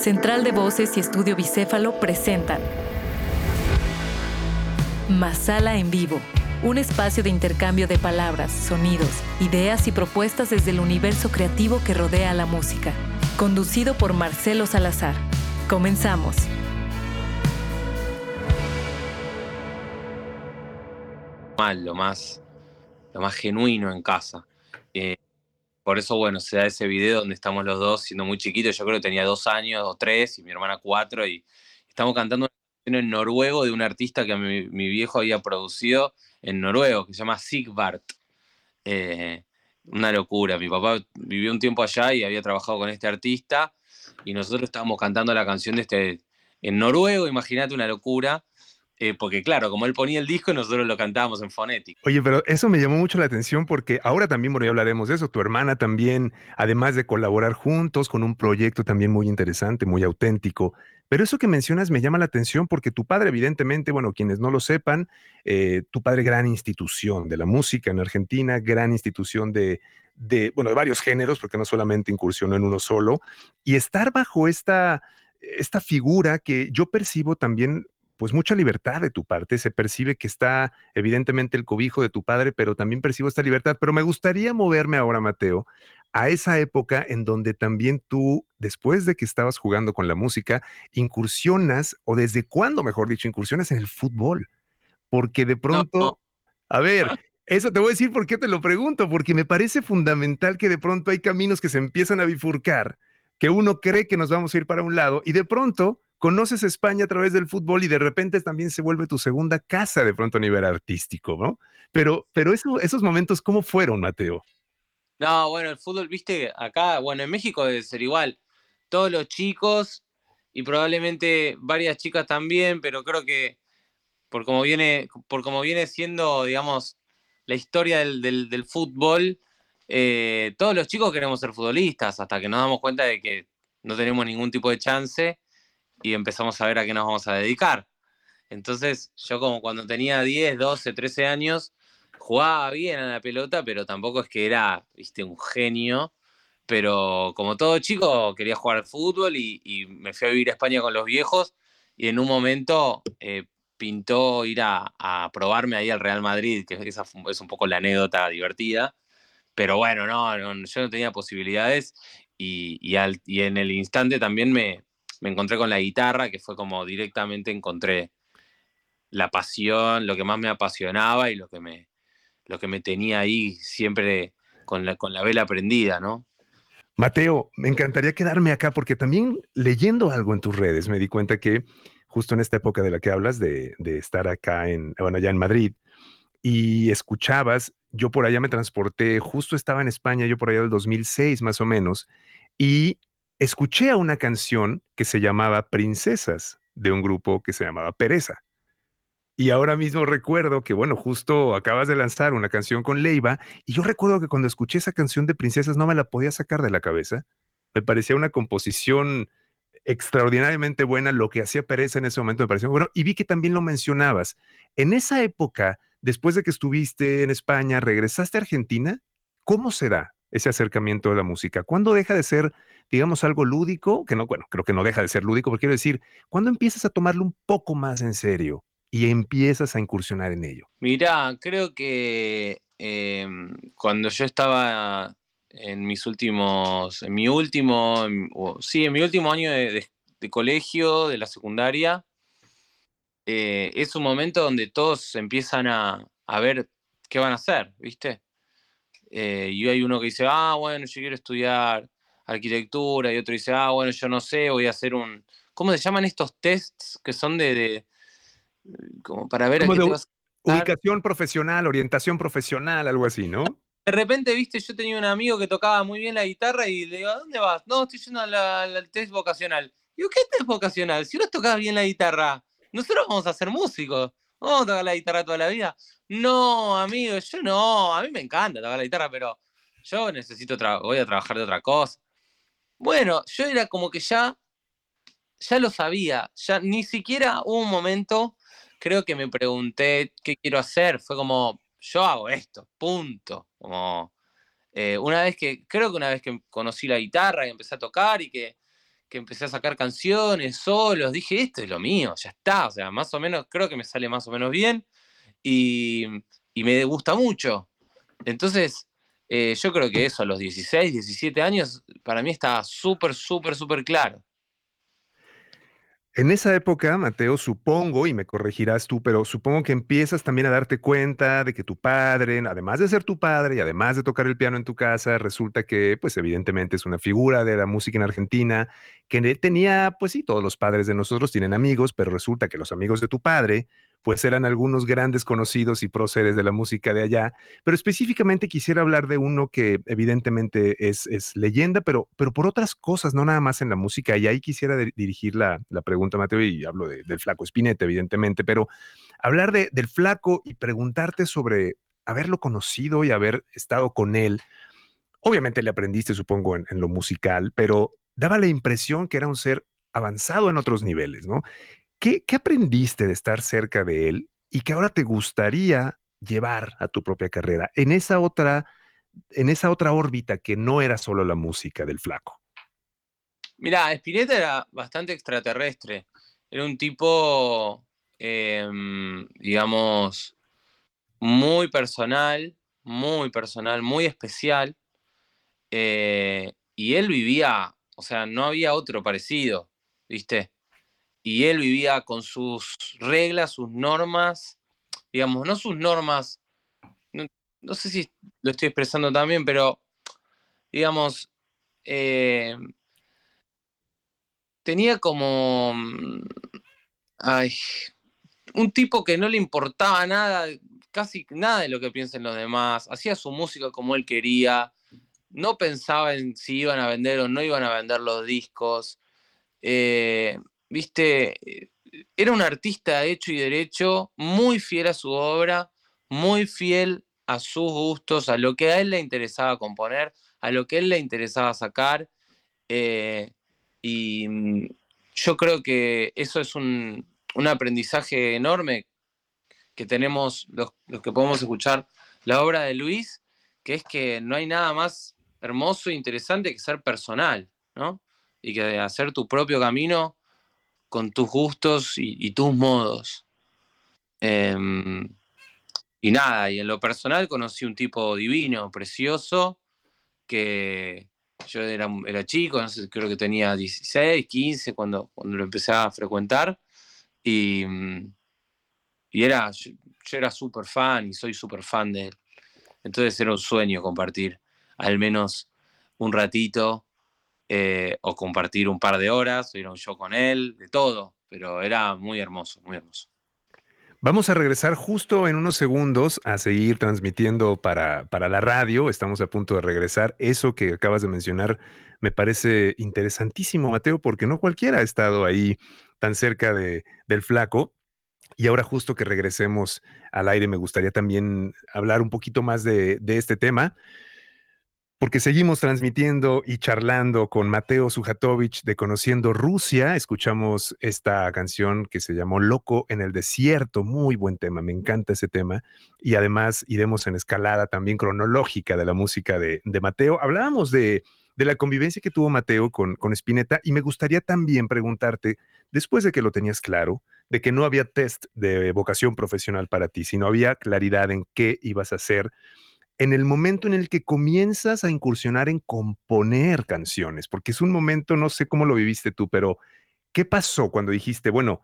Central de Voces y Estudio Bicéfalo presentan Masala en Vivo, un espacio de intercambio de palabras, sonidos, ideas y propuestas desde el universo creativo que rodea a la música. Conducido por Marcelo Salazar. Comenzamos. lo más, lo más genuino en casa. Eh, por eso, bueno, se da ese video donde estamos los dos siendo muy chiquitos. Yo creo que tenía dos años o tres y mi hermana cuatro. Y estamos cantando una canción en noruego de un artista que mi, viejo había producido en noruego, que se llama Sigvart. Eh, una locura. Mi papá vivió un tiempo allá y había trabajado con este artista. Y nosotros estábamos cantando la canción de este en noruego. Imagínate una locura. Eh, porque claro, como él ponía el disco, nosotros lo cantábamos en fonético. Oye, pero eso me llamó mucho la atención porque ahora también, bueno, ya hablaremos de eso, tu hermana también, además de colaborar juntos con un proyecto también muy interesante, muy auténtico. Pero eso que mencionas me llama la atención porque tu padre, evidentemente, bueno, quienes no lo sepan, eh, tu padre, gran institución de la música en Argentina, gran institución de, de, bueno, de varios géneros, porque no solamente incursionó en uno solo, y estar bajo esta, esta figura que yo percibo también pues mucha libertad de tu parte, se percibe que está evidentemente el cobijo de tu padre, pero también percibo esta libertad. Pero me gustaría moverme ahora, Mateo, a esa época en donde también tú, después de que estabas jugando con la música, incursionas, o desde cuándo, mejor dicho, incursionas en el fútbol. Porque de pronto, a ver, eso te voy a decir por qué te lo pregunto, porque me parece fundamental que de pronto hay caminos que se empiezan a bifurcar, que uno cree que nos vamos a ir para un lado y de pronto conoces España a través del fútbol y de repente también se vuelve tu segunda casa de pronto a nivel artístico, ¿no? Pero, pero esos momentos, ¿cómo fueron, Mateo? No, bueno, el fútbol, viste, acá, bueno, en México debe ser igual. Todos los chicos y probablemente varias chicas también, pero creo que por como viene, por como viene siendo, digamos, la historia del, fútbol, eh, todos los chicos queremos ser futbolistas hasta que nos damos cuenta de que no tenemos ningún tipo de chance y empezamos a ver a qué nos vamos a dedicar. Entonces, yo como cuando tenía 10, 12, 13 años, jugaba bien a la pelota, pero tampoco es que era, viste, un genio. Pero como todo chico, quería jugar al fútbol y, me fui a vivir a España con los viejos y en un momento eh, pintó ir a, probarme ahí al Real Madrid, que esa es un poco la anécdota divertida. Pero bueno, no, yo no tenía posibilidades y, y en el instante también me, me encontré con la guitarra, que fue como directamente encontré la pasión, lo que más me apasionaba y lo que me, lo que me tenía ahí siempre con la, con la vela prendida, ¿no? Mateo, me encantaría quedarme acá porque también leyendo algo en tus redes me di cuenta que justo en esta época de la que hablas, de, de estar acá en, bueno, allá en Madrid, y escuchabas, yo por allá me transporté, justo estaba en España, yo por allá del 2006 más o menos, y escuché a una canción que se llamaba Princesas de un grupo que se llamaba Pereza. Y ahora mismo recuerdo que, bueno, justo acabas de lanzar una canción con Leiva y yo recuerdo que cuando escuché esa canción de Princesas no me la podía sacar de la cabeza. Me parecía una composición extraordinariamente buena, lo que hacía Pereza en ese momento me pareció bueno y vi que también lo mencionabas. En esa época, después de que estuviste en España, regresaste a Argentina, ¿cómo se da ese acercamiento de la música? ¿Cuándo deja de ser digamos, algo lúdico, que no, bueno, creo que no deja de ser lúdico, pero quiero decir, ¿cuándo empiezas a tomarlo un poco más en serio y empiezas a incursionar en ello? Mira, creo que em, cuando yo estaba en mis últimos, en mi último, sí, en mi último año de, colegio, de la secundaria, eh, es un momento donde todos empiezan a, ver qué van a hacer, ¿viste? Eh, y hay uno que dice, ah, bueno, yo quiero estudiar arquitectura y otro dice, ah, bueno, yo no sé, voy a hacer un... ¿Cómo se llaman estos tests que son de... como para ver... A qué te vas a ubicación profesional, orientación profesional, algo así, ¿no? De repente, viste, yo tenía un amigo que tocaba muy bien la guitarra y le digo, ¿a dónde vas? No, estoy yendo al test vocacional. Digo, ¿qué test vocacional? Si vos tocas bien la guitarra, nosotros vamos a ser músicos. ¿Vamos a tocar la guitarra toda la vida? No, amigo, yo no. A mí me encanta tocar la guitarra, pero yo necesito, voy a trabajar de otra cosa. Bueno, yo era como que ya, ya lo sabía, ya ni siquiera hubo un momento, creo que me pregunté qué quiero hacer, fue como, yo hago esto, punto. Como, eh, una vez que, creo que una vez que conocí la guitarra y empecé a tocar y que, que empecé a sacar canciones solos, dije, esto es lo mío, ya está, o sea, más o menos, creo que me sale más o menos bien y, me gusta mucho. Entonces, eh, yo creo que eso a los 16, 17 años, para mí estaba súper, súper, súper claro. En esa época, Mateo, supongo, y me corregirás tú, pero supongo que empiezas también a darte cuenta de que tu padre, además de ser tu padre y además de tocar el piano en tu casa, resulta que, pues evidentemente es una figura de la música en Argentina, que tenía, pues sí, todos los padres de nosotros tienen amigos, pero resulta que los amigos de tu padre pues eran algunos grandes conocidos y próceres de la música de allá, pero específicamente quisiera hablar de uno que evidentemente es, es leyenda, pero, pero por otras cosas, no nada más en la música, y ahí quisiera dirigir la, la, pregunta, Mateo, y hablo del flaco Spinetta, evidentemente, pero hablar de, del flaco y preguntarte sobre haberlo conocido y haber estado con él. Obviamente le aprendiste, supongo, en lo musical, pero daba la impresión que era un ser avanzado en otros niveles, ¿no? ¿Qué, aprendiste de estar cerca de él y que ahora te gustaría llevar a tu propia carrera en esa otra, en esa otra órbita que no era solo la música del flaco? Mira, Spinetta era bastante extraterrestre. Era un tipo, em, digamos, muy personal, muy personal, muy especial. Eh, y él vivía, o sea, no había otro parecido, ¿viste? Y él vivía con sus reglas, sus normas, digamos, no sus normas, no, sé si lo estoy expresando también, pero digamos, eh, tenía como, mm, ay, un tipo que no le importaba nada, casi nada de lo que piensen los demás, hacía su música como él quería, no pensaba en si iban a vender o no iban a vender los discos. Eh, viste, eh, era un artista hecho y derecho, muy fiel a su obra, muy fiel a sus gustos, a lo que a él le interesaba componer, a lo que a él le interesaba sacar. Eh, y mm, yo creo que eso es un, aprendizaje enorme que tenemos los, los, que podemos escuchar la obra de Luis, que es que no hay nada más hermoso e interesante que ser personal, ¿no? Y que hacer tu propio camino con tus gustos y, tus modos. Em, y nada, y en lo personal conocí un tipo divino, precioso, que yo era, era chico, no sé, creo que tenía 16, 15 cuando, cuando lo empecé a frecuentar. Y, y era, yo, era súper fan y soy súper fan de él. Entonces era un sueño compartir al menos un ratito eh, o compartir un par de horas, o ir a un show con él, de todo, pero era muy hermoso, muy hermoso. Vamos a regresar justo en unos segundos a seguir transmitiendo para, para la radio. Estamos a punto de regresar. Eso que acabas de mencionar me parece interesantísimo, Mateo, porque no cualquiera ha estado ahí tan cerca de, del flaco. Y ahora justo que regresemos al aire, me gustaría también hablar un poquito más de, de este tema porque seguimos transmitiendo y charlando con Mateo Sujatovic de Conociendo Rusia. Escuchamos esta canción que se llamó Loco en el Desierto, muy buen tema, me encanta ese tema. Y además iremos en escalada también cronológica de la música de, Mateo. Hablábamos de, la convivencia que tuvo Mateo con, con Spinetta y me gustaría también preguntarte, después de que lo tenías claro, de que no había test de vocación profesional para ti, sino había claridad en qué ibas a hacer en el momento en el que comienzas a incursionar en componer canciones, porque es un momento, no sé cómo lo viviste tú, pero ¿qué pasó cuando dijiste, bueno,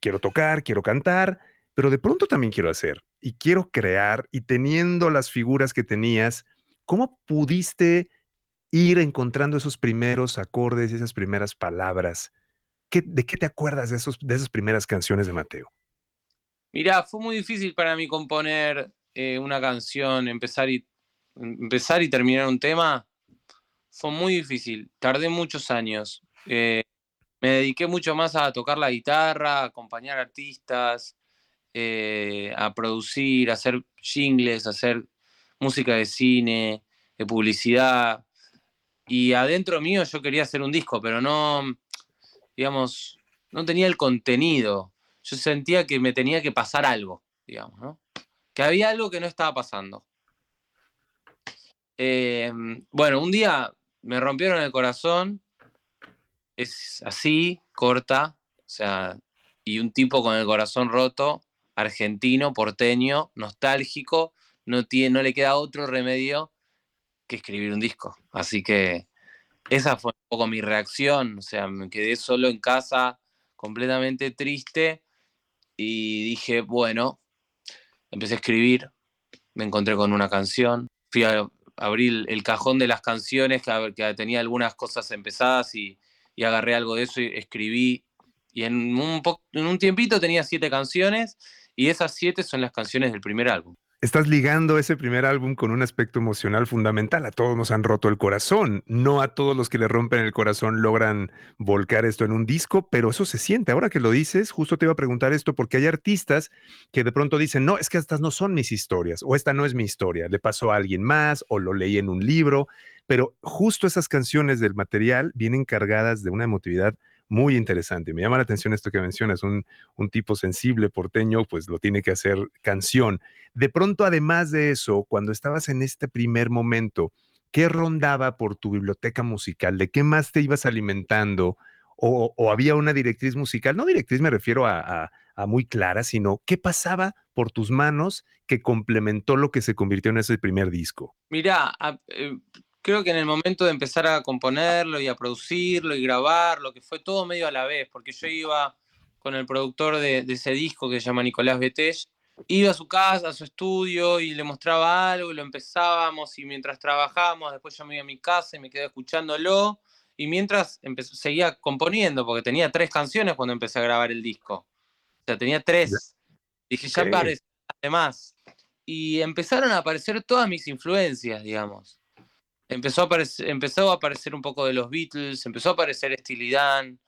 quiero tocar, quiero cantar, pero de pronto también quiero hacer y quiero crear y teniendo las figuras que tenías, ¿cómo pudiste ir encontrando esos primeros acordes, esas primeras palabras? ¿De qué te acuerdas de, esos, de esas primeras canciones de Mateo? Mira, fue muy difícil para mí componer eh, una canción, empezar y, empezar y terminar un tema, fue muy difícil. Tardé muchos años. Eh, me dediqué mucho más a tocar la guitarra, a acompañar artistas, eh, a producir, a hacer jingles, a hacer música de cine, de publicidad. Y adentro mío yo quería hacer un disco, pero no, digamos, no tenía el contenido. Yo sentía que me tenía que pasar algo, digamos, ¿no? Que había algo que no estaba pasando. Em, bueno, un día me rompieron el corazón es así, corta, o sea, y un tipo con el corazón roto, argentino, porteño, nostálgico, no, tiene, no le queda otro remedio que escribir un disco. Así que esa fue un poco mi reacción, o sea, me quedé solo en casa, completamente triste, y dije, bueno, empecé a escribir, me encontré con una canción, fui a abrir el cajón de las canciones, que, tenía algunas cosas empezadas y, y, agarré algo de eso y escribí. Y en un, en un tiempito tenía siete canciones y esas siete son las canciones del primer álbum. Estás ligando ese primer álbum con un aspecto emocional fundamental. A todos nos han roto el corazón. No a todos los que le rompen el corazón logran volcar esto en un disco, pero eso se siente. Ahora que lo dices, justo te iba a preguntar esto porque hay artistas que de pronto dicen, no, es que estas no son mis historias o esta no es mi historia, le pasó a alguien más o lo leí en un libro, pero justo esas canciones del material vienen cargadas de una emotividad muy interesante. Me llama la atención esto que mencionas, un, tipo sensible, porteño, pues lo tiene que hacer canción. De pronto, además de eso, cuando estabas en este primer momento, ¿qué rondaba por tu biblioteca musical? ¿De qué más te ibas alimentando? ¿O, había una directriz musical? No directriz me refiero a, muy clara, sino qué pasaba por tus manos que complementó lo que se convirtió en ese primer disco. Mira, eh, creo que en el momento de empezar a componerlo y a producirlo y grabarlo, que fue todo medio a la vez, porque yo iba con el productor de, ese disco que se llama Nicolás Betech, iba a su casa, a su estudio y le mostraba algo y lo empezábamos y mientras trabajábamos, después yo me iba a mi casa y me quedé escuchándolo y mientras seguía componiendo, porque tenía tres canciones cuando empecé a grabar el disco. O sea, tenía tres. Dije, ya parece, además. Y empezaron a aparecer todas mis influencias, digamos empezó a, aparecer, empezó a aparecer un poco de los Beatles, empezó a aparecer Steely Dan,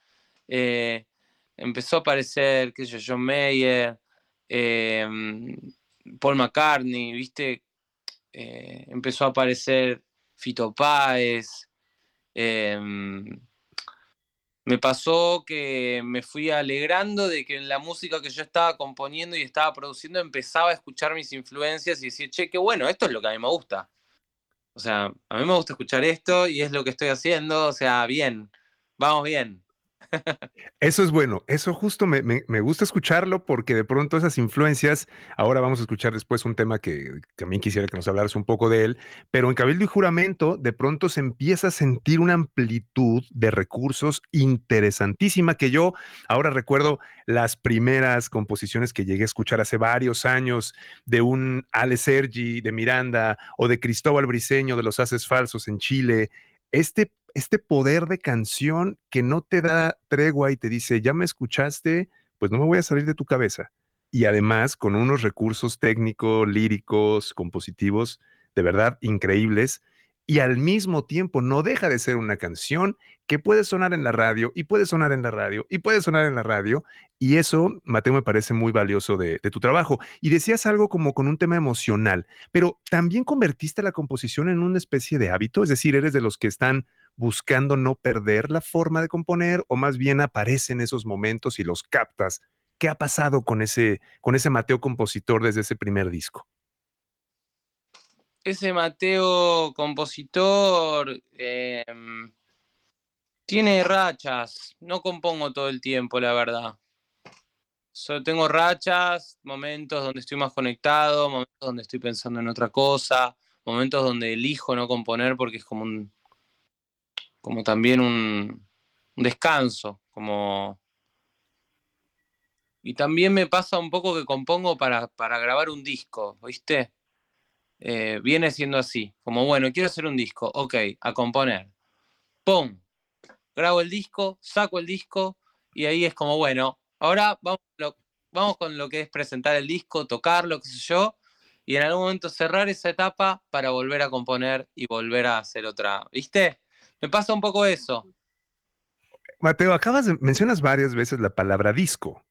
eh, empezó a aparecer, qué sé yo, John Mayer, em, Paul McCartney, ¿viste? Eh, empezó a aparecer Fito Páez. Em, me pasó que me fui alegrando de que en la música que yo estaba componiendo y estaba produciendo empezaba a escuchar mis influencias y decir, che, qué bueno, esto es lo que a mí me gusta. O sea, a mí me gusta escuchar esto y es lo que estoy haciendo, o sea, bien, vamos bien. Eso es bueno, eso justo me, gusta escucharlo porque de pronto esas influencias, ahora vamos a escuchar después un tema que, también quisiera que nos hablaras un poco de él, pero en Cabildo y Juramento de pronto se empieza a sentir una amplitud de recursos interesantísima que yo ahora recuerdo las primeras composiciones que llegué a escuchar hace varios años de un Ale Sergi de Miranda o de Cristóbal Briseño de Los Haces Falsos en Chile. Este este poder de canción que no te da tregua y te dice, ya me escuchaste, pues no me voy a salir de tu cabeza. Y además con unos recursos técnicos, líricos, compositivos, de verdad increíbles. Y al mismo tiempo no deja de ser una canción que puede sonar en la radio y puede sonar en la radio y puede sonar en la radio. Y eso, Mateo, me parece muy valioso de, de tu trabajo. Y decías algo como con un tema emocional, pero también convertiste la composición en una especie de hábito, es decir, eres de los que están buscando no perder la forma de componer o más bien aparecen esos momentos y los captas? ¿Qué ha pasado con ese, con ese Mateo compositor desde ese primer disco? Ese Mateo compositor em, tiene rachas, no compongo todo el tiempo, la verdad. Solo tengo rachas, momentos donde estoy más conectado, momentos donde estoy pensando en otra cosa, momentos donde elijo no componer porque es como un, como también un, descanso, como... Y también me pasa un poco que compongo para, grabar un disco, ¿viste? Eh, viene siendo así, como bueno, quiero hacer un disco, ok, a componer. ¡Pum! Grabo el disco, saco el disco y ahí es como, bueno, ahora vamos, vamos con lo que es presentar el disco, tocarlo, qué sé yo, y en algún momento cerrar esa etapa para volver a componer y volver a hacer otra, ¿viste? Me pasa un poco eso. Mateo, acabas de, mencionas varias veces la palabra disco.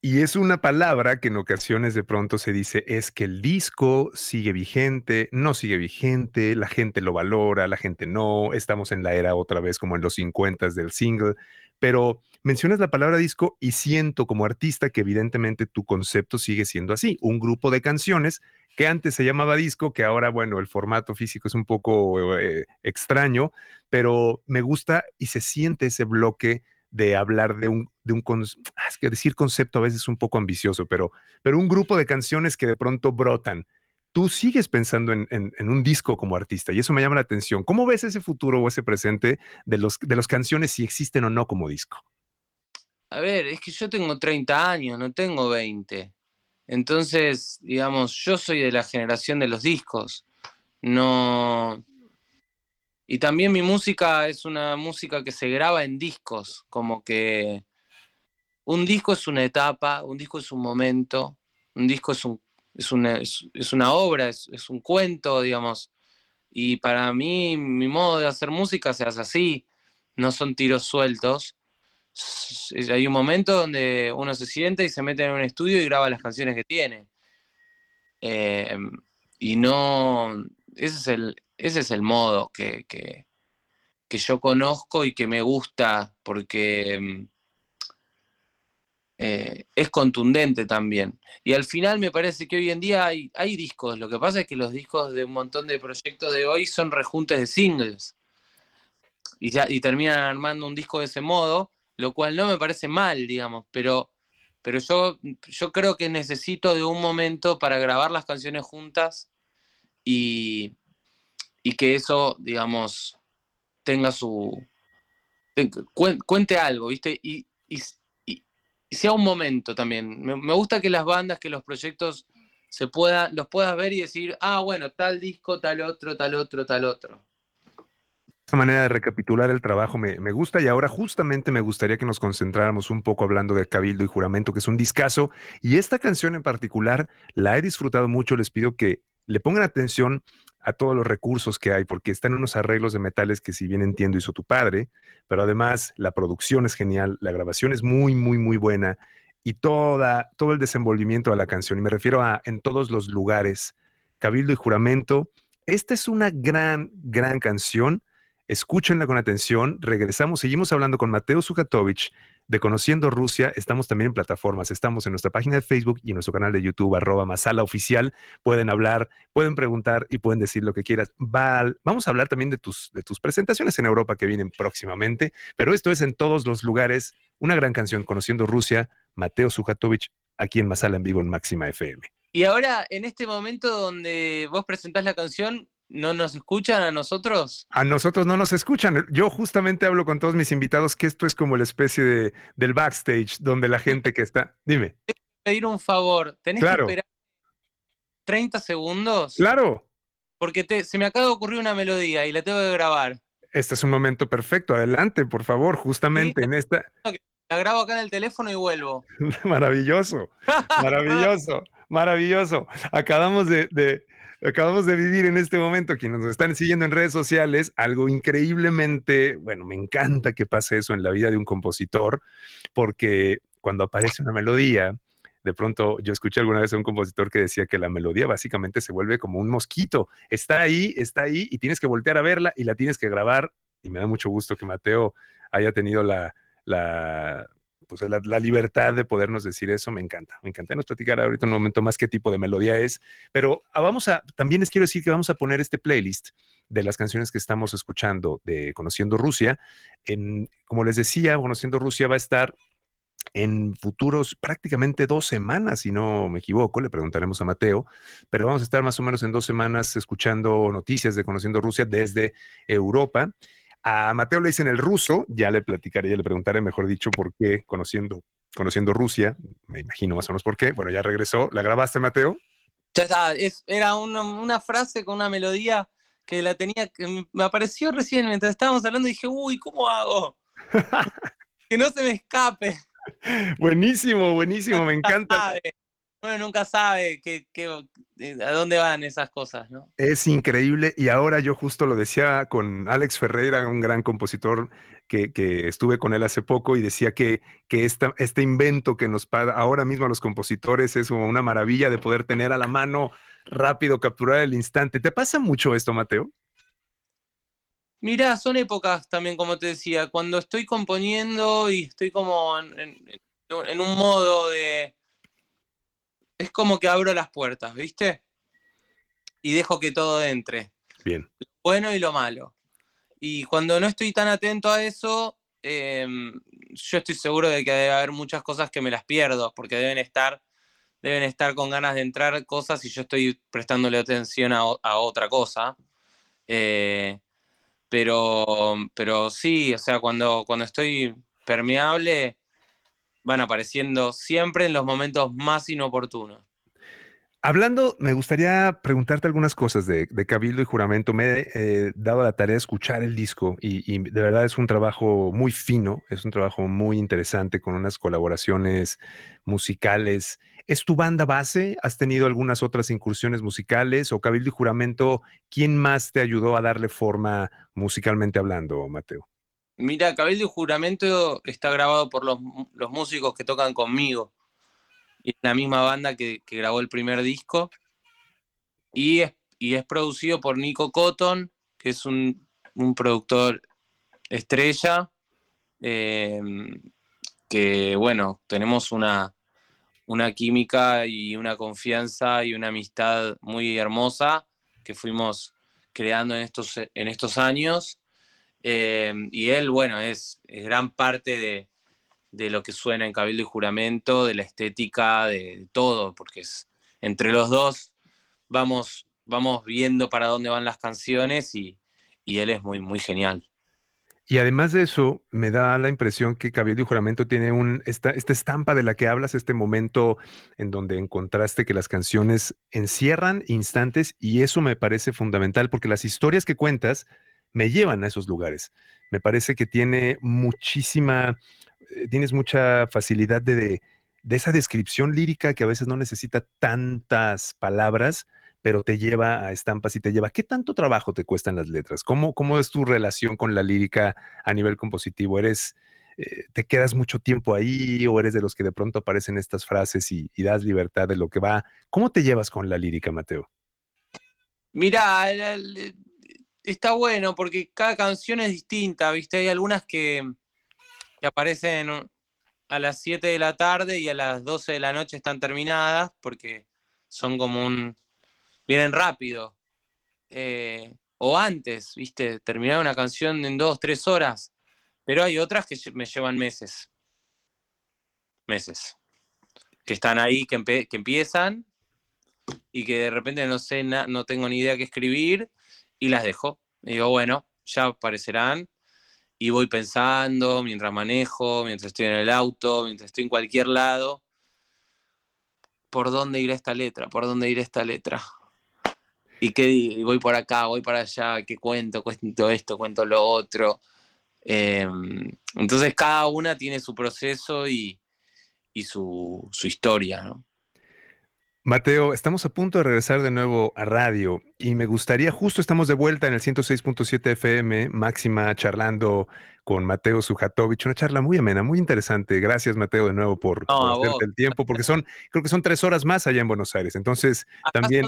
Y es una palabra que en ocasiones de pronto se dice es que el disco sigue vigente, no sigue vigente, la gente lo valora, la gente no, estamos en la era otra vez como en los 50 del single, pero mencionas la palabra disco y siento como artista que evidentemente tu concepto sigue siendo así, un grupo de canciones que antes se llamaba disco, que ahora, bueno, el formato físico es un poco eh, extraño, pero me gusta y se siente ese bloque de hablar de un, de un ah, decir concepto a veces es un poco ambicioso, pero, pero un grupo de canciones que de pronto brotan. Tú sigues pensando en, en, un disco como artista y eso me llama la atención. ¿Cómo ves ese futuro o ese presente de los de las canciones si existen o no como disco? A ver, es que yo tengo 30 años, no tengo 20. Entonces, digamos, yo soy de la generación de los discos. No, y también mi música es una música que se graba en discos, como que un disco es una etapa, un disco es un momento, un disco es, un, es, una, es, una obra, es, es, un cuento, digamos. Y para mí, mi modo de hacer música se hace así, no son tiros sueltos. Hay un momento donde uno se siente y se mete en un estudio y graba las canciones que tiene. Eh, y no, ese es el, ese es el modo que, que, yo conozco y que me gusta porque mm, eh, es contundente también. Y al final me parece que hoy en día hay, hay discos. Lo que pasa es que los discos de un montón de proyectos de hoy son rejuntes de singles. Y, ya, y terminan armando un disco de ese modo, lo cual no me parece mal, digamos, pero, pero yo, yo creo que necesito de un momento para grabar las canciones juntas y, y que eso, digamos, tenga su... cuente algo, ¿viste? Y, y, sea un momento también. Me, gusta que las bandas, que los proyectos se pueda, los puedas ver y decir, ah, bueno, tal disco, tal otro, tal otro, tal otro. Esa manera de recapitular el trabajo me, me, gusta y ahora justamente me gustaría que nos concentráramos un poco hablando de Cabildo y Juramento, que es un discazo. Y esta canción en particular la he disfrutado mucho. Les pido que le pongan atención a todos los recursos que hay, porque están unos arreglos de metales que si bien entiendo hizo tu padre, pero además la producción es genial, la grabación es muy, muy, muy buena y toda, todo el desenvolvimiento de la canción, y me refiero a en todos los lugares, Cabildo y Juramento, esta es una gran, gran canción, escúchenla con atención, regresamos, seguimos hablando con Mateo Sujatovich, de Conociendo Rusia. Estamos también en plataformas. Estamos en nuestra página de Facebook y en nuestro canal de YouTube, arroba Masala Oficial. Pueden hablar, pueden preguntar y pueden decir lo que quieras. vamos a hablar también de tus, de tus presentaciones en Europa que vienen próximamente, pero esto es en todos los lugares. Una gran canción, Conociendo Rusia, Mateo Sujatovich, aquí en Masala en vivo en Máxima FM. Y ahora, en este momento donde vos presentás la canción, ¿No nos escuchan a nosotros? A nosotros no nos escuchan. Yo justamente hablo con todos mis invitados que esto es como la especie de, del backstage donde la gente que está. Dime. Pedir un favor. ¿Tenés que esperar 30 segundos? Claro. Porque se me acaba de ocurrir una melodía y la tengo que grabar. Este es un momento perfecto. Adelante, por favor, justamente en esta. La grabo acá en el teléfono y vuelvo. maravilloso, maravilloso, maravilloso. Acabamos de acabamos de vivir en este momento, quienes nos están siguiendo en redes sociales, algo increíblemente, bueno, me encanta que pase eso en la vida de un compositor, porque cuando aparece una melodía, de pronto yo escuché alguna vez a un compositor que decía que la melodía básicamente se vuelve como un mosquito, está ahí, está ahí y tienes que voltear a verla y la tienes que grabar. Y me da mucho gusto que Mateo haya tenido la, la, pues la, libertad de podernos decir eso me encanta. Me encanta. Nos platicar ahorita un momento más qué tipo de melodía es. Pero ah, vamos a, también les quiero decir que vamos a poner este playlist de las canciones que estamos escuchando de Conociendo Rusia. Como les decía, Conociendo Rusia va a estar en futuros prácticamente dos semanas, si no me equivoco, le preguntaremos a Mateo, pero vamos a estar más o menos en dos semanas escuchando noticias de Conociendo Rusia desde Europa. A Mateo le dicen el ruso, ya le platicaré, ya le preguntaré, mejor dicho, por qué, conociendo, conociendo Rusia, me imagino más o menos por qué. Bueno, ya regresó. ¿La grabaste, Mateo? Ya está, era una, frase con una melodía que la tenía, que me apareció recién mientras estábamos hablando y dije, uy, ¿cómo hago? que no se me escape. Buenísimo, buenísimo, me encanta uno nunca sabe qué, a dónde van esas cosas, ¿no? Es increíble y ahora yo justo lo decía con Alex Ferreira, un gran compositor que, estuve con él hace poco y decía que, que este invento que nos paga ahora mismo a los compositores es una maravilla de poder tener a la mano rápido, capturar el instante. ¿Te pasa mucho esto, Mateo? Mira, son épocas también, como te decía, cuando estoy componiendo y estoy como en un modo de es como que abro las puertas, ¿viste? y dejo que todo entre. Bien. Lo bueno y lo malo. Y cuando no estoy tan atento a eso, em, yo estoy seguro de que debe haber muchas cosas que me las pierdo, porque deben estar, deben estar con ganas de entrar cosas y yo estoy prestándole atención a, otra cosa. Eh, pero, pero sí, o sea, cuando, cuando estoy permeable, van apareciendo siempre en los momentos más inoportunos. Hablando, me gustaría preguntarte algunas cosas de, Cabildo y Juramento. Me he eh, dado la tarea de escuchar el disco y, de verdad es un trabajo muy fino, es un trabajo muy interesante con unas colaboraciones musicales. ¿Es tu banda base? ¿Has tenido algunas otras incursiones musicales? ¿O Cabildo y Juramento, quién más te ayudó a darle forma musicalmente hablando, Mateo? Mira, Cabildo y Juramento está grabado por los, los músicos que tocan conmigo la misma banda que, grabó el primer disco. Y es, y es producido por Nico Cotton, que es un, productor estrella. Em, que bueno, tenemos una, una química y una confianza y una amistad muy hermosa que fuimos creando en estos, en estos años. Em, y él, bueno, es gran parte de, de lo que suena en Cabildo y Juramento, de la estética, de, todo, porque es, entre los dos vamos, vamos viendo para dónde van las canciones y, él es muy, muy genial. Y además de eso, me da la impresión que Cabildo y Juramento tiene un, esta, esta estampa de la que hablas, este momento en donde encontraste que las canciones encierran instantes y eso me parece fundamental porque las historias que cuentas me llevan a esos lugares. Me parece que tiene muchísima eh, tienes mucha facilidad de, esa descripción lírica que a veces no necesita tantas palabras, pero te lleva a estampas y te lleva. ¿Qué tanto trabajo te cuestan las letras? ¿Cómo, cómo es tu relación con la lírica a nivel compositivo? ¿Eres, eh, te quedas mucho tiempo ahí o eres de los que de pronto aparecen estas frases y, das libertad de lo que va? ¿Cómo te llevas con la lírica, Mateo? Mira, está bueno porque cada canción es distinta, ¿viste? Hay algunas que, que aparecen a las 7 de la tarde y a las 12 de la noche están terminadas porque son como un... vienen rápido. Eh, o antes, viste, terminar una canción en dos, tres horas. Pero hay otras que me llevan meses. Meses. Que están ahí, que, empiezan y que de repente no sé, no tengo ni idea qué escribir y las dejo. Y digo, bueno, ya aparecerán y voy pensando mientras manejo, mientras estoy en el auto, mientras estoy en cualquier lado, ¿por dónde irá esta letra? ¿Por dónde irá esta letra? Y qué voy por acá, voy para allá, qué cuento, cuento esto, cuento lo otro. Em, entonces cada una tiene su proceso y, y su, su historia, ¿no? Mateo, estamos a punto de regresar de nuevo a radio y me gustaría, justo estamos de vuelta en el 106.7 FM, máxima charlando con Mateo Sujatovich, una charla muy amena, muy interesante. Gracias, Mateo, de nuevo por, hacerte el tiempo, porque son, creo que son tres horas más allá en Buenos Aires. Entonces, también.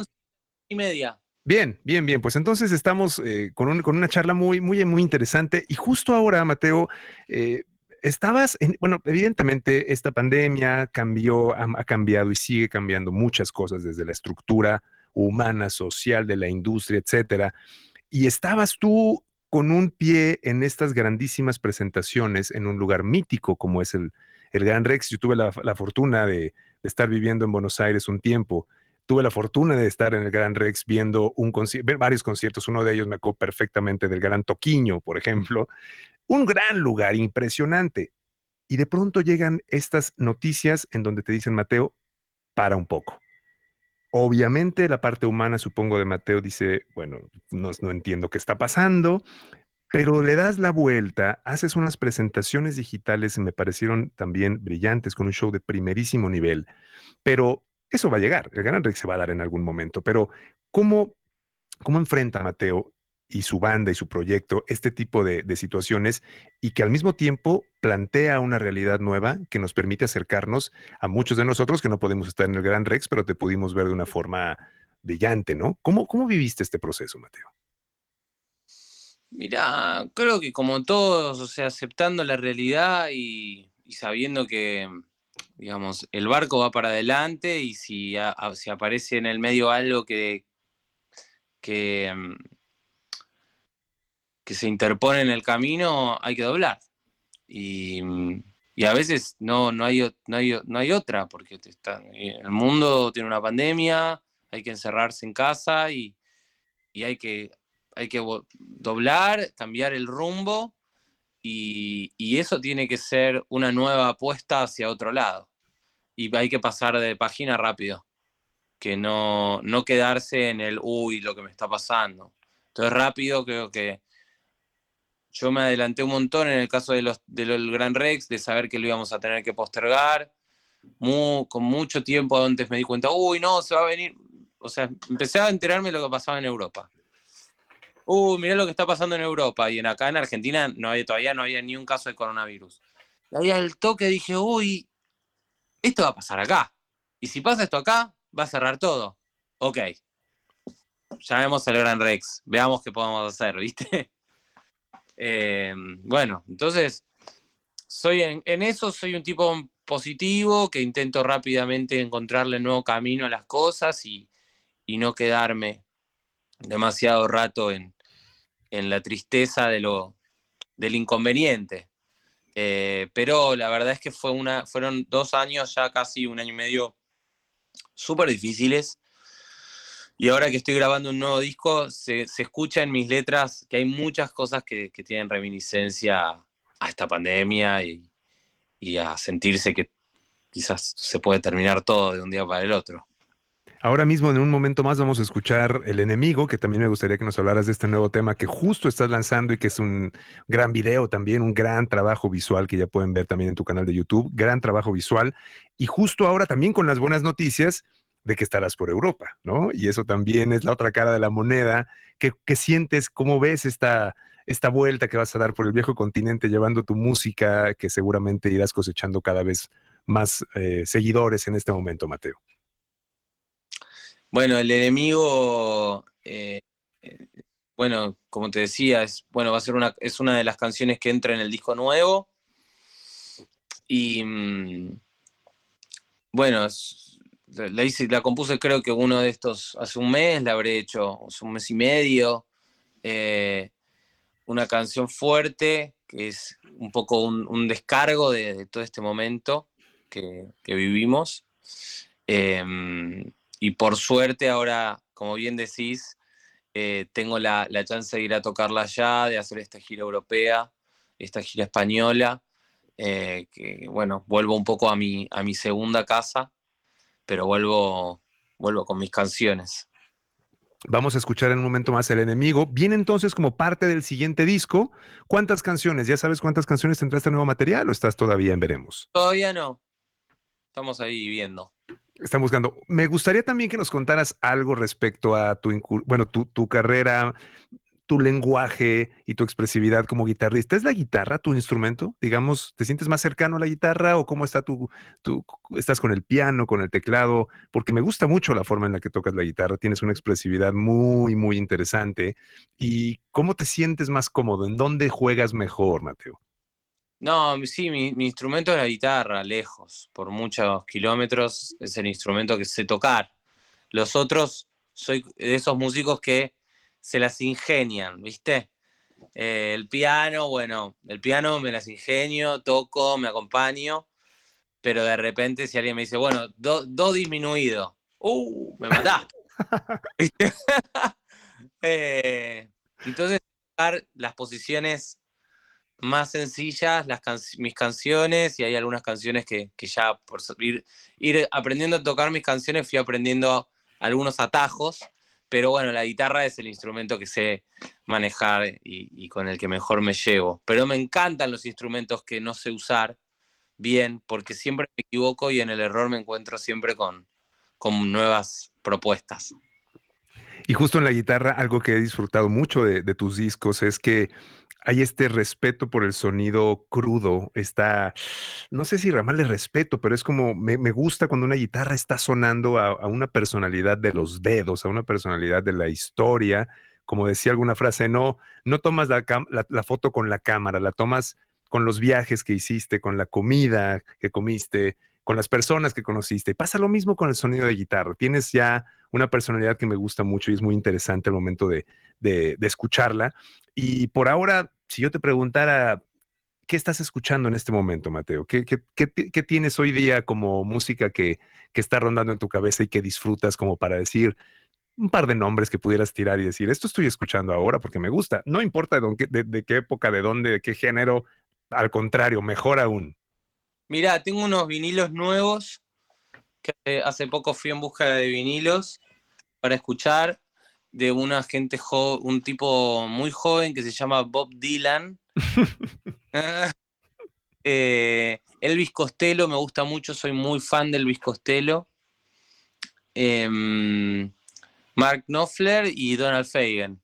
y media. Bien, bien, bien. Pues entonces estamos eh, con, con, una charla muy, muy, muy interesante. Y justo ahora, Mateo, eh, estabas, en, bueno, evidentemente esta pandemia cambió, ha, cambiado y sigue cambiando muchas cosas desde la estructura humana, social de la industria, etcétera. Y estabas tú con un pie en estas grandísimas presentaciones en un lugar mítico como es el, el Gran Rex. Yo tuve la, fortuna de, estar viviendo en Buenos Aires un tiempo. Tuve la fortuna de estar en el Gran Rex viendo un varios conciertos. Uno de ellos me acuerdo perfectamente del Gran Toquiño, por ejemplo. Un gran lugar, impresionante. Y de pronto llegan estas noticias en donde te dicen, Mateo, para un poco. Obviamente la parte humana, supongo, de Mateo dice, bueno, no, no entiendo qué está pasando, pero le das la vuelta, haces unas presentaciones digitales, me parecieron también brillantes, con un show de primerísimo nivel, pero eso va a llegar, el Gran Rex se va a dar en algún momento, pero ¿cómo, cómo enfrenta Mateo y su banda y su proyecto este tipo de, situaciones y que al mismo tiempo plantea una realidad nueva que nos permite acercarnos a muchos de nosotros que no podemos estar en el Gran Rex, pero te pudimos ver de una forma brillante, ¿no? ¿Cómo, cómo viviste este proceso, Mateo? Mira, creo que como todos, o sea, aceptando la realidad y, sabiendo que, digamos, el barco va para adelante y si, si aparece en el medio algo que, que, mm, que se interpone en el camino, hay que doblar. Y, mm, a veces no, no, hay, no, no hay otra, porque está, el mundo tiene una pandemia, hay que encerrarse en casa y, hay, que, hay que doblar, cambiar el rumbo y, y, eso tiene que ser una nueva apuesta hacia otro lado. Y hay que pasar de página rápido que no, no quedarse en el, uy, lo que me está pasando. Entonces rápido creo que yo me adelanté un montón en el caso de los, del Gran Rex, de saber que lo íbamos a tener que postergar. con mucho tiempo antes me di cuenta, uy, no, se va a venir. O sea, empecé a enterarme de lo que pasaba en Europa. Uy, mirá lo que está pasando en Europa. Y en acá en Argentina no todavía no había ni un caso de coronavirus. Y ahí al toque dije, uy, esto va a pasar acá. Y si pasa esto acá, va a cerrar todo. Ok. Llamemos al Gran Rex, veamos qué podemos hacer, ¿viste? Eh, bueno, entonces, soy en, eso soy un tipo positivo que intento rápidamente encontrarle nuevo camino a las cosas y, no quedarme demasiado rato en, la tristeza de lo, del inconveniente. Eh, pero la verdad es que fue una, fueron dos años, ya casi un año y medio súper difíciles. Y ahora que estoy grabando un nuevo disco, se, escucha en mis letras que hay muchas cosas que, tienen reminiscencia a esta pandemia y, y, a sentirse que quizás se puede terminar todo de un día para el otro. Ahora mismo, en un momento más, vamos a escuchar El Enemigo, que también me gustaría que nos hablaras de este nuevo tema que justo estás lanzando y que es un gran video también, un gran trabajo visual que ya pueden ver también en tu canal de YouTube, gran trabajo visual. Y justo ahora también con las buenas noticias de que estarás por Europa, ¿no? Y eso también es la otra cara de la moneda. ¿Qué, sientes? ¿Cómo ves esta, esta vuelta que vas a dar por el viejo continente llevando tu música, que seguramente irás cosechando cada vez más eh, seguidores en este momento, Mateo? Bueno, el enemigo, eh, eh, bueno, como te decía, es, bueno, va a ser una, es una de las canciones que entra en el disco nuevo. Y mm, bueno, la, hice, la compuse creo que uno de estos, hace un mes, la habré hecho, hace un mes y medio. Eh, una canción fuerte, que es un poco un, descargo de, todo este momento que, vivimos. Em, y por suerte ahora, como bien decís, eh, tengo la, chance de ir a tocarla allá, de hacer esta gira europea, esta gira española, eh, que bueno, vuelvo un poco a mi, a mi segunda casa, pero vuelvo, vuelvo con mis canciones. Vamos a escuchar en un momento más El Enemigo. Viene entonces como parte del siguiente disco. ¿Cuántas canciones? ¿Ya sabes cuántas canciones tendrá este nuevo material o estás todavía en veremos? Todavía no. Estamos ahí viendo. Están buscando. Me gustaría también que nos contaras algo respecto a tu, bueno, tu, carrera, tu lenguaje y tu expresividad como guitarrista. ¿Es la guitarra tu instrumento? Digamos, ¿te sientes más cercano a la guitarra o cómo está tu, tu, estás con el piano, con el teclado? Porque me gusta mucho la forma en la que tocas la guitarra. Tienes una expresividad muy, muy interesante. ¿Y cómo te sientes más cómodo? ¿En dónde juegas mejor, Mateo? No, sí, mi, instrumento es la guitarra, lejos, por muchos kilómetros, es el instrumento que sé tocar. Los otros, soy de esos músicos que se las ingenian, ¿viste? Eh, el piano, bueno, el piano me las ingenio, toco, me acompaño, pero de repente si alguien me dice, bueno, do, disminuido, ¡uh! Me mataste. Eh, entonces, las posiciones más sencillas las mis canciones y hay algunas canciones que, ya por ir, ir, aprendiendo a tocar mis canciones fui aprendiendo algunos atajos, pero bueno, la guitarra es el instrumento que sé manejar y, con el que mejor me llevo. Pero me encantan los instrumentos que no sé usar bien porque siempre me equivoco y en el error me encuentro siempre con, con nuevas propuestas. Y justo en la guitarra, algo que he disfrutado mucho de, tus discos es que hay este respeto por el sonido crudo, está, no sé si llamarle respeto, pero es como, me, gusta cuando una guitarra está sonando a, una personalidad de los dedos, a una personalidad de la historia, como decía alguna frase, no, no tomas la foto con la cámara, la tomas con los viajes que hiciste, con la comida que comiste, con las personas que conociste. Pasa lo mismo con el sonido de guitarra. Tienes ya una personalidad que me gusta mucho y es muy interesante el momento de, escucharla. Y por ahora, si yo te preguntara, ¿qué estás escuchando en este momento, Mateo? ¿Qué, qué, qué, tienes hoy día como música que, está rondando en tu cabeza y que disfrutas como para decir, un par de nombres que pudieras tirar y decir, esto estoy escuchando ahora porque me gusta. No importa de, qué época, de dónde, de qué género, al contrario, mejor aún. Mira, tengo unos vinilos nuevos que hace poco fui en busca de vinilos para escuchar de una gente un tipo muy joven que se llama Bob Dylan. Eh, Elvis Costello me gusta mucho, soy muy fan del Elvis Costello. Em, Mark Knopfler y Donald Fagen.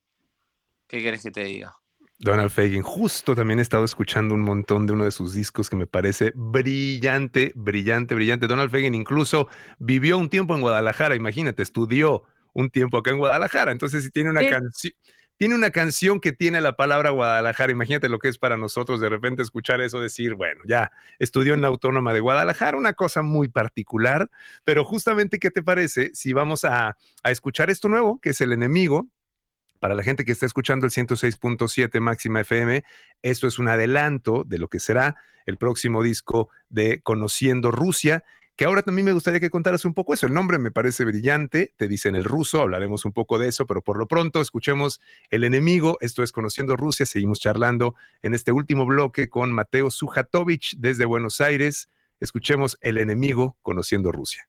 ¿Qué quieres que te diga? Donald Fagen, justo también he estado escuchando un montón de uno de sus discos que me parece brillante, brillante, brillante. Donald Fagen incluso vivió un tiempo en Guadalajara, imagínate, estudió un tiempo acá en Guadalajara. Entonces, si tiene una canción, tiene una canción que tiene la palabra Guadalajara, imagínate lo que es para nosotros de repente escuchar eso, decir, bueno, ya estudió en la Autónoma de Guadalajara, una cosa muy particular, pero justamente, ¿qué te parece si vamos a, a escuchar esto nuevo, que es El Enemigo? Para la gente que está escuchando el 106.7 Máxima FM, esto es un adelanto de lo que será el próximo disco de Conociendo Rusia que ahora también me gustaría que contaras un poco eso. El nombre me parece brillante, te dicen el ruso, hablaremos un poco de eso, pero por lo pronto escuchemos El enemigo, esto es Conociendo Rusia, seguimos charlando en este último bloque con Mateo Sujatovich desde Buenos Aires. Escuchemos El enemigo, Conociendo Rusia.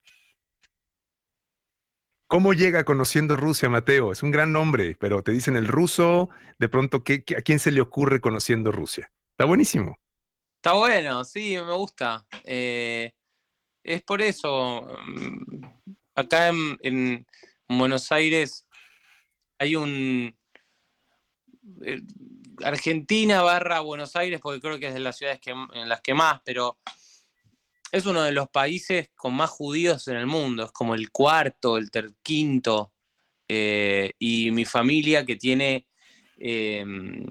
¿Cómo llega conociendo Rusia, Mateo? Es un gran nombre, pero te dicen el ruso, de pronto, ¿qué, a quién se le ocurre conociendo Rusia? Está buenísimo. Está bueno, sí, me gusta. Eh, es por eso. Mm, acá en, Buenos Aires hay un. Eh, Argentina barra Buenos Aires, porque creo que es de las ciudades en las que más, pero es uno de los países con más judíos en el mundo. Es como el cuarto, el ter quinto. Eh, y mi familia que tiene em,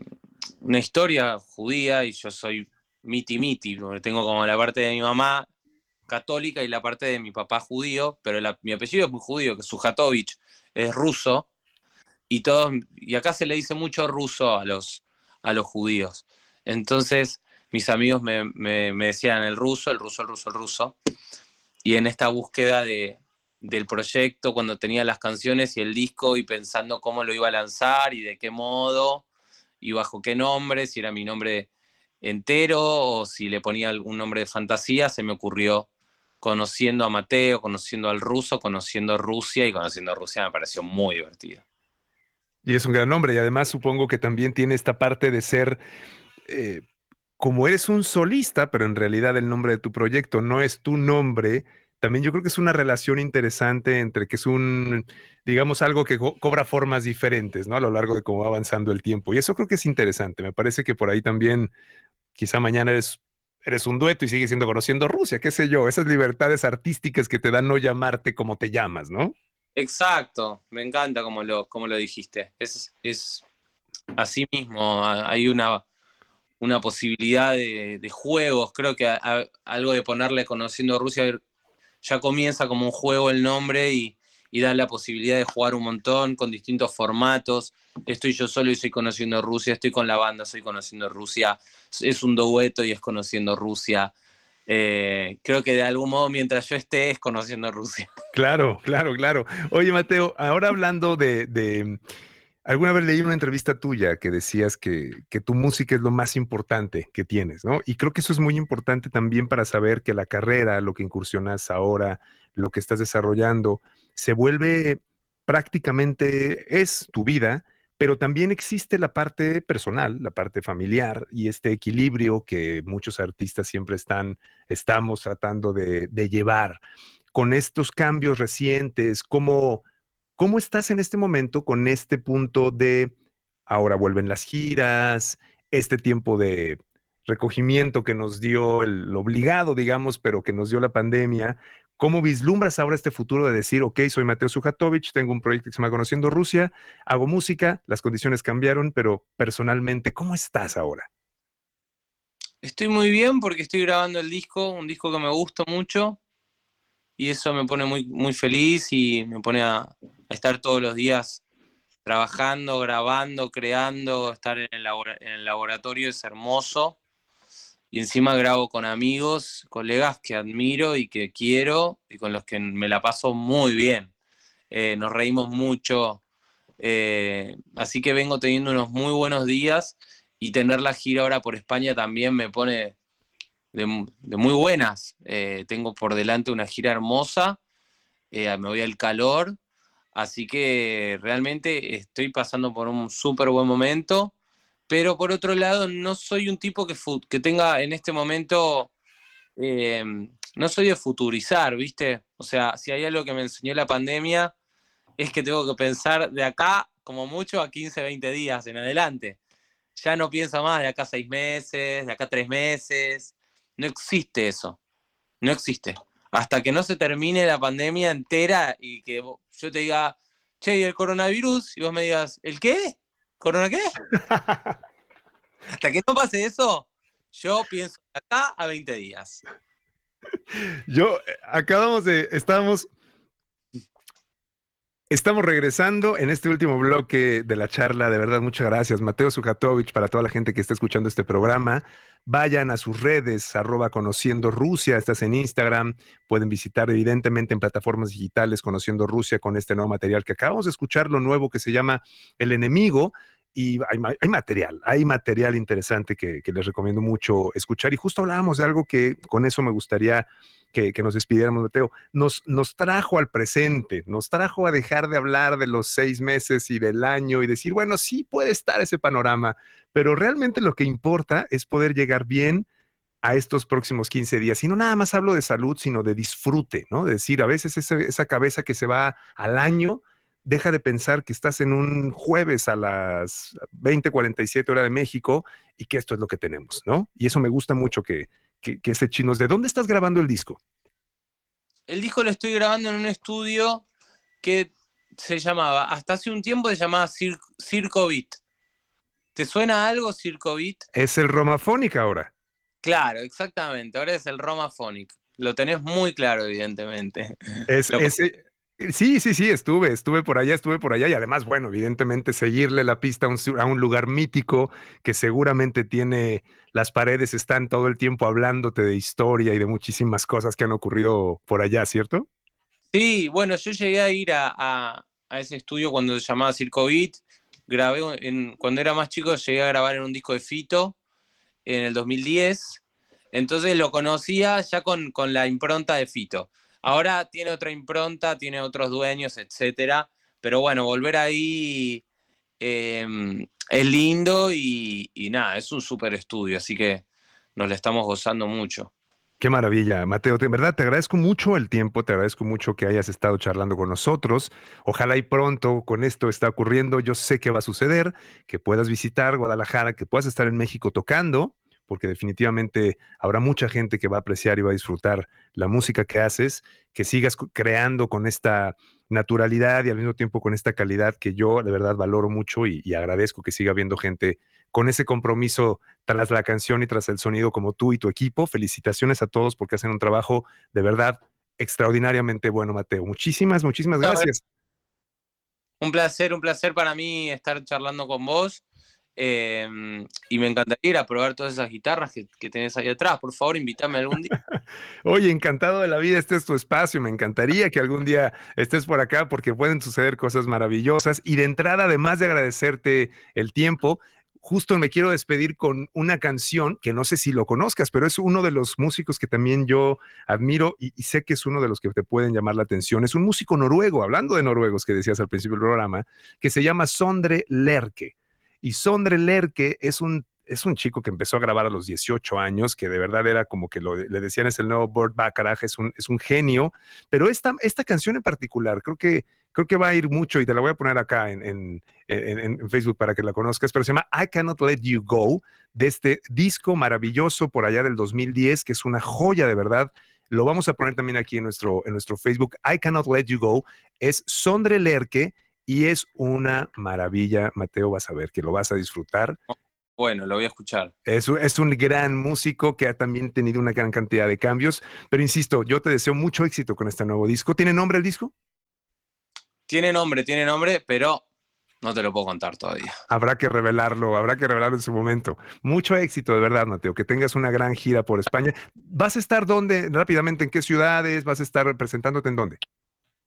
una historia judía, y yo soy miti miti, porque tengo como la parte de mi mamá católica y la parte de mi papá judío, pero mi apellido es muy judío, que Sujatovich es ruso, y todos, y acá se le dice mucho ruso a los, a los judíos. Entonces, mis amigos me, me, decían el ruso, el ruso, el ruso, el ruso. Y en esta búsqueda de, del proyecto, cuando tenía las canciones y el disco y pensando cómo lo iba a lanzar y de qué modo y bajo qué nombre, si era mi nombre entero o si le ponía algún nombre de fantasía, se me ocurrió conociendo a Mateo, conociendo al ruso, conociendo Rusia y conociendo a Rusia me pareció muy divertido. Y es un gran nombre y además supongo que también tiene esta parte de ser, eh, como eres un solista, pero en realidad el nombre de tu proyecto no es tu nombre, también yo creo que es una relación interesante entre que es un, digamos, algo que cobra formas diferentes, ¿no? A lo largo de cómo va avanzando el tiempo. Y eso creo que es interesante. Me parece que por ahí también, quizá mañana es eres un dueto y sigues siendo conociendo Rusia, qué sé yo, esas libertades artísticas que te dan no llamarte como te llamas, ¿no? Exacto, me encanta como lo, como lo dijiste. Es, es así mismo, hay una, una posibilidad de, juegos, creo que algo de ponerle conociendo Rusia ya comienza como un juego el nombre y, y da la posibilidad de jugar un montón con distintos formatos. Estoy yo solo y estoy conociendo Rusia, estoy con la banda, estoy conociendo Rusia, es un dueto y es conociendo Rusia. Eh, creo que de algún modo mientras yo esté es conociendo Rusia. Claro, claro, claro. Oye, Mateo, ahora hablando de, alguna vez leí una entrevista tuya que decías que, que, tu música es lo más importante que tienes, ¿no? Y creo que eso es muy importante también para saber que la carrera, lo que incursionas ahora, lo que estás desarrollando, se vuelve prácticamente, es tu vida, pero también existe la parte personal, la parte familiar y este equilibrio que muchos artistas siempre están, estamos tratando de, llevar. Con estos cambios recientes, ¿cómo, ¿cómo estás en este momento con este punto de ahora vuelven las giras, este tiempo de recogimiento que nos dio el obligado, digamos, pero que nos dio la pandemia, ¿Cómo vislumbras ahora este futuro de decir, ok, soy Mateo Sujatovich, tengo un proyecto que se llama Conociendo Rusia, hago música, las condiciones cambiaron, pero personalmente, ¿cómo estás ahora? Estoy muy bien porque estoy grabando el disco, un disco que me gusta mucho, y eso me pone muy, muy feliz y me pone a, estar todos los días trabajando, grabando, creando, estar en el, laboratorio es hermoso y encima grabo con amigos, colegas que admiro y que quiero y con los que me la paso muy bien. Eh, nos reímos mucho, eh, así que vengo teniendo unos muy buenos días y tener la gira ahora por España también me pone de, muy buenas. Eh, tengo por delante una gira hermosa, me voy al calor, así que realmente estoy pasando por un súper buen momento pero por otro lado no soy un tipo que, tenga en este momento, em, no soy de futurizar, ¿viste? O sea, si hay algo que me enseñó la pandemia, es que tengo que pensar de acá como mucho a 15, 20 días en adelante. Ya no pienso más de acá seis meses, de acá tres meses. No existe eso. No existe. Hasta que no se termine la pandemia entera y que yo te diga, che, ¿y el coronavirus? Y vos me digas, ¿el qué? ¿Corona qué? Hasta que no pase eso, yo pienso acá a 20 días. Yo, acabamos de, estamos, estamos regresando en este último bloque de la charla. De verdad, muchas gracias, Mateo Sujatovich, para toda la gente que está escuchando este programa. Vayan a sus redes, arroba conociendo Rusia, estás en Instagram, pueden visitar evidentemente en plataformas digitales conociendo Rusia con este nuevo material que acabamos de escuchar, lo nuevo que se llama El enemigo y hay, material, hay material interesante que, les recomiendo mucho escuchar. Y justo hablábamos de algo que con eso me gustaría que, nos despidiéramos, Mateo. Nos, nos trajo al presente, nos trajo a dejar de hablar de los seis meses y del año y decir, bueno, sí puede estar ese panorama, pero realmente lo que importa es poder llegar bien a estos próximos 15 días. Y no nada más hablo de salud, sino de disfrute, ¿no? De decir, a veces esa cabeza que se va al año deja de pensar que estás en un jueves a las 20:47 hora de México y que esto es lo que tenemos, ¿no? Y eso me gusta mucho que, que, ese chino es de dónde estás grabando el disco. El disco lo estoy grabando en un estudio que se llamaba, hasta hace un tiempo se llamaba Circo Beat. ¿Te suena algo Circo Beat? Es el Romafonic ahora. Claro, exactamente. Ahora es el Romafonic. Lo tenés muy claro, evidentemente. Es, Sí, sí, sí, estuve, estuve por allá, estuve por allá y además, bueno, evidentemente seguirle la pista a un, lugar mítico que seguramente tiene, las paredes están todo el tiempo hablándote de historia y de muchísimas cosas que han ocurrido por allá, ¿cierto? Sí, bueno, yo llegué a ir a, ese estudio cuando se llamaba Circo Beat, grabé, en, cuando era más chico llegué a grabar en un disco de Fito en el 2010, entonces lo conocía ya con la impronta de Fito. Ahora tiene otra impronta, tiene otros dueños, etcétera. Pero bueno, volver ahí em, es lindo y, nada, es un súper estudio, así que nos lo estamos gozando mucho. Qué maravilla, Mateo. De verdad, te agradezco mucho el tiempo, te agradezco mucho que hayas estado charlando con nosotros. Ojalá y pronto con esto está ocurriendo. Yo sé que va a suceder, que puedas visitar Guadalajara, que puedas estar en México tocando porque definitivamente habrá mucha gente que va a apreciar y va a disfrutar la música que haces, que sigas creando con esta naturalidad y al mismo tiempo con esta calidad que yo de verdad valoro mucho y, agradezco que siga habiendo gente con ese compromiso tras la canción y tras el sonido como tú y tu equipo. Felicitaciones a todos porque hacen un trabajo de verdad extraordinariamente bueno, Mateo. Muchísimas, muchísimas gracias. Un placer, un placer para mí estar charlando con vos. Em, y me encantaría ir a probar todas esas guitarras que, que, tenés ahí atrás. Por favor, invítame algún día. Oye, encantado de la vida, este es tu espacio. Me encantaría que algún día estés por acá porque pueden suceder cosas maravillosas. Y de entrada, además de agradecerte el tiempo, justo me quiero despedir con una canción que no sé si lo conozcas, pero es uno de los músicos que también yo admiro y, y, sé que es uno de los que te pueden llamar la atención. Es un músico noruego, hablando de noruegos que decías al principio del programa, que se llama Sondre Lerke. Y Sondre Lerke es un, es un chico que empezó a grabar a los 18 años, que de verdad era como que le decían es el nuevo Burt Bacharach, es un, es un genio. Pero esta, esta canción en particular, creo que, creo que va a ir mucho y te la voy a poner acá en, en, en, Facebook para que la conozcas, pero se llama I Cannot Let You Go, de este disco maravilloso por allá del 2010, que es una joya de verdad. Lo vamos a poner también aquí en nuestro, en nuestro Facebook. I Cannot Let You Go es Sondre Lerke y es una maravilla, Mateo, vas a ver que lo vas a disfrutar. Bueno, lo voy a escuchar. Es, es un gran músico que ha también tenido una gran cantidad de cambios, pero insisto, yo te deseo mucho éxito con este nuevo disco. ¿Tiene nombre el disco? Tiene nombre, tiene nombre, pero no te lo puedo contar todavía. Habrá que revelarlo, habrá que revelarlo en su momento. Mucho éxito, de verdad, Mateo. Que tengas una gran gira por España. ¿Vas a estar dónde? Rápidamente, ¿en qué ciudades? ¿Vas a estar representándote en dónde?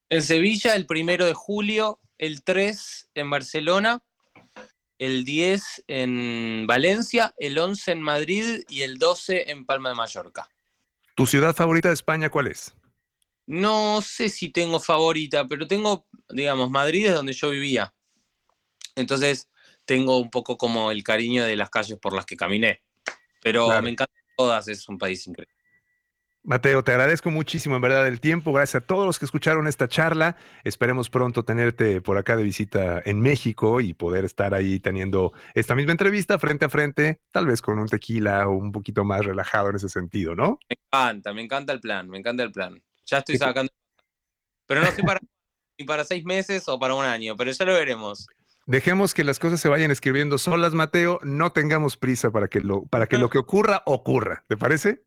En Sevilla, el primero de julio, el 3 en Barcelona, el 10 en Valencia, el 11 en Madrid y el 12 en Palma de Mallorca. ¿Tu ciudad favorita de España cuál es? No sé si tengo favorita, pero tengo, digamos, Madrid es donde yo vivía. Entonces tengo un poco como el cariño de las calles por las que caminé. Pero Claro. me encantan todas, es un país increíble. Mateo, te agradezco muchísimo en verdad el tiempo. Gracias a todos los que escucharon esta charla. Esperemos pronto tenerte por acá de visita en México y poder estar ahí teniendo esta misma entrevista frente a frente, tal vez con un tequila o un poquito más relajado en ese sentido, ¿no? Me encanta, me encanta el plan, me encanta el plan. Ya estoy sacando. Pero no sé para, ni para seis meses o para un año, pero ya lo veremos. Dejemos que las cosas se vayan escribiendo solas, Mateo. No tengamos prisa para que lo, para que, lo que ocurra, ocurra. ¿Te parece?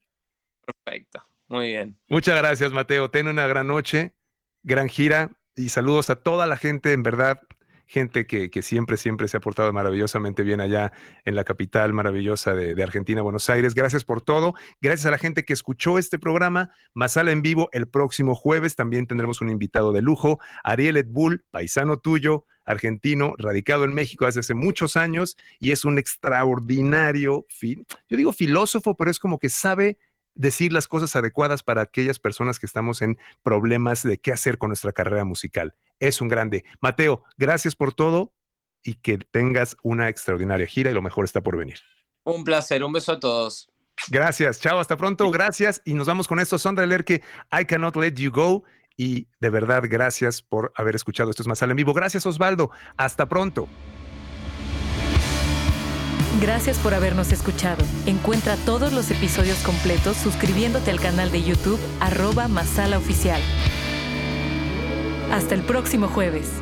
Perfecto, muy bien. Muchas gracias, Mateo. Ten una gran noche, gran gira y saludos a toda la gente, en verdad, gente que, que siempre, siempre se ha portado maravillosamente bien allá en la capital maravillosa de, Argentina, Buenos Aires. Gracias por todo. Gracias a la gente que escuchó este programa. Masala en vivo el próximo jueves. También tendremos un invitado de lujo, Ariel Edbull, paisano tuyo, argentino, radicado en México desde hace muchos años y es un extraordinario, yo digo filósofo, pero es como que sabe decir las cosas adecuadas para aquellas personas que estamos en problemas de qué hacer con nuestra carrera musical. Es un grande. Mateo, gracias por todo y que tengas una extraordinaria gira y lo mejor está por venir. Un placer, un beso a todos. Gracias, chao, hasta pronto, gracias y nos vamos con esto. Sondra que I Cannot Let You Go y de verdad gracias por haber escuchado Esto es Más en vivo. Gracias Osvaldo, hasta pronto. Gracias por habernos escuchado. Encuentra todos los episodios completos suscribiéndote al canal de YouTube arroba Masala Oficial. Hasta el próximo jueves.